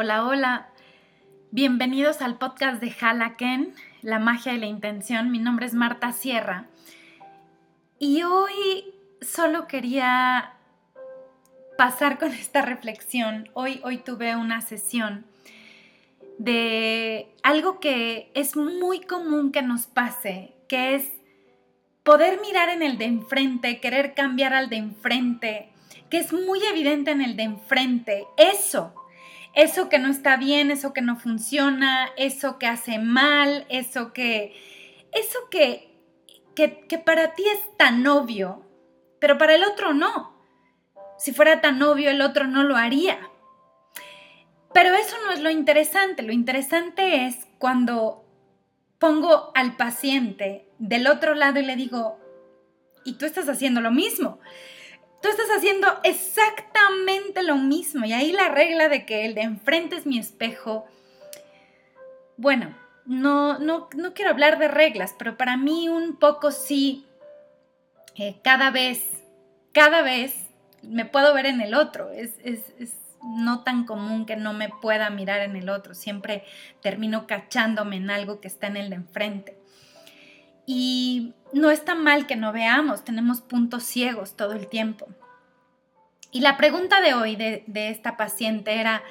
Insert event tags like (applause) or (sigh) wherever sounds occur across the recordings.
Hola, hola. Bienvenidos al podcast de Halaken, la magia y la intención. Mi nombre es Marta Sierra. Y hoy solo quería pasar con esta reflexión. Hoy, hoy tuve una sesión de algo que es muy común que nos pase, que es poder mirar en el de enfrente, querer cambiar al de enfrente, que es muy evidente en el de enfrente. Eso eso que no está bien, eso que no funciona, eso que hace mal, eso que, eso que, que, para ti es tan obvio, pero para el otro no. Si fuera tan obvio, el otro no lo haría. Pero eso no es lo interesante. Lo interesante es cuando pongo al paciente del otro lado y le digo, y tú estás haciendo lo mismo tú estás haciendo exactamente lo mismo. Y ahí la regla de que el de enfrente es mi espejo. Bueno, no, no, no quiero hablar de reglas, pero para mí un poco sí, eh, cada vez, cada vez me puedo ver en el otro. Es, es, es no tan común que no me pueda mirar en el otro. Siempre termino cachándome en algo que está en el de enfrente. Y no está mal que no veamos, tenemos puntos ciegos todo el tiempo. Y la pregunta de hoy de, esta paciente era,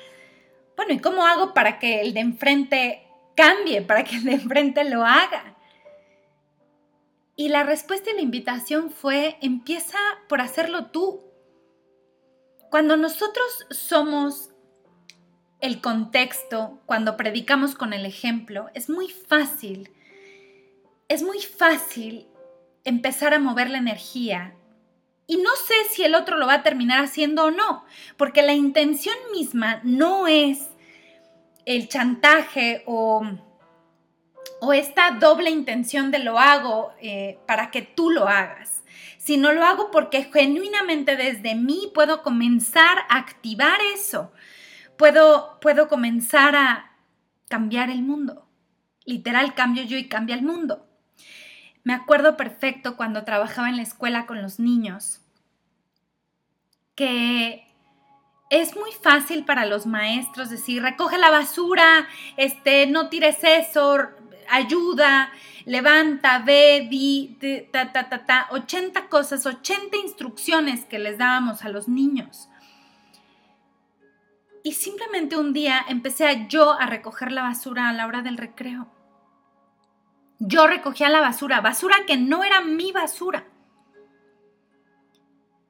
bueno, ¿y cómo hago para que el de enfrente cambie, para que el de enfrente lo haga? Y la respuesta y la invitación fue, empieza por hacerlo tú. Cuando nosotros somos el contexto, cuando predicamos con el ejemplo, es muy fácil es muy fácil empezar a mover la energía y no sé si el otro lo va a terminar haciendo o no, porque la intención misma no es el chantaje o, o esta doble intención de lo hago eh, para que tú lo hagas, sino lo hago porque genuinamente desde mí puedo comenzar a activar eso, puedo, puedo comenzar a cambiar el mundo. Literal, cambio yo y cambia el mundo. Me acuerdo perfecto cuando trabajaba en la escuela con los niños, que es muy fácil para los maestros decir, recoge la basura, este, no tires eso, ayuda, levanta, ve, di, ta, ta, ta, ta, 80 cosas, 80 instrucciones que les dábamos a los niños. Y simplemente un día empecé yo a recoger la basura a la hora del recreo yo recogía la basura, basura que no era mi basura.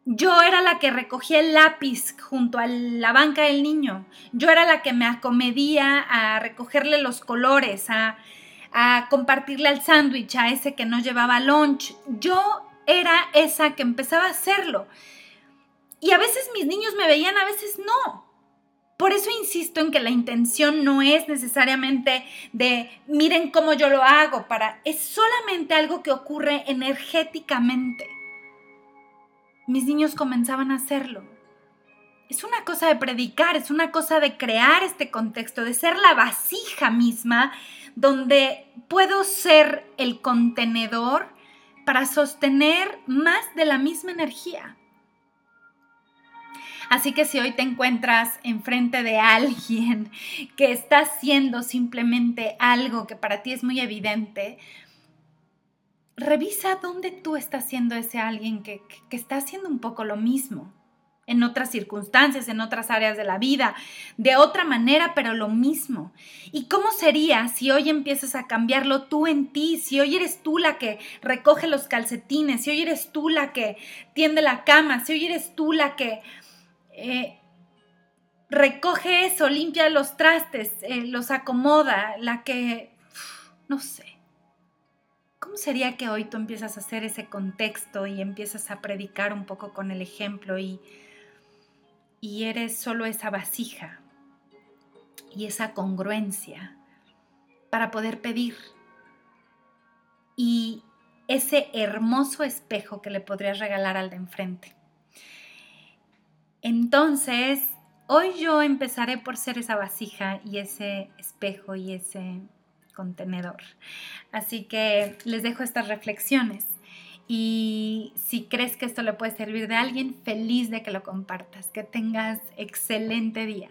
Yo era la que recogía el lápiz junto a la banca del niño. Yo era la que me acomedía a recogerle los colores, a, a compartirle el sándwich a ese que no llevaba lunch. Yo era esa que empezaba a hacerlo. Y a veces mis niños me veían, a veces no. Por eso insisto en que la intención no es necesariamente de miren cómo yo lo hago, para es solamente algo que ocurre energéticamente. Mis niños comenzaban a hacerlo. Es una cosa de predicar, es una cosa de crear este contexto, de ser la vasija misma donde puedo ser el contenedor para sostener más de la misma energía. Así que si hoy te encuentras enfrente de alguien (laughs) que está haciendo simplemente algo que para ti es muy evidente, revisa dónde tú estás haciendo ese alguien que, que está haciendo un poco lo mismo en otras circunstancias, en otras áreas de la vida, de otra manera, pero lo mismo. ¿Y cómo sería si hoy empiezas a cambiarlo tú en ti? Si hoy eres tú la que recoge los calcetines, si hoy eres tú la que tiende la cama, si hoy eres tú la que eh, recoge eso, limpia los trastes, eh, los acomoda, la que, no sé. ¿Cómo sería que hoy tú empiezas a hacer ese contexto y empiezas a predicar un poco con el ejemplo y, y eres solo esa vasija y esa congruencia para poder pedir? Y ese hermoso espejo que le podrías regalar al de enfrente. Entonces, hoy yo empezaré por ser esa vasija y ese espejo y ese contenedor. Así que les dejo estas reflexiones. Y si crees que esto le puede servir de alguien, feliz de que lo compartas. Que tengas excelente día.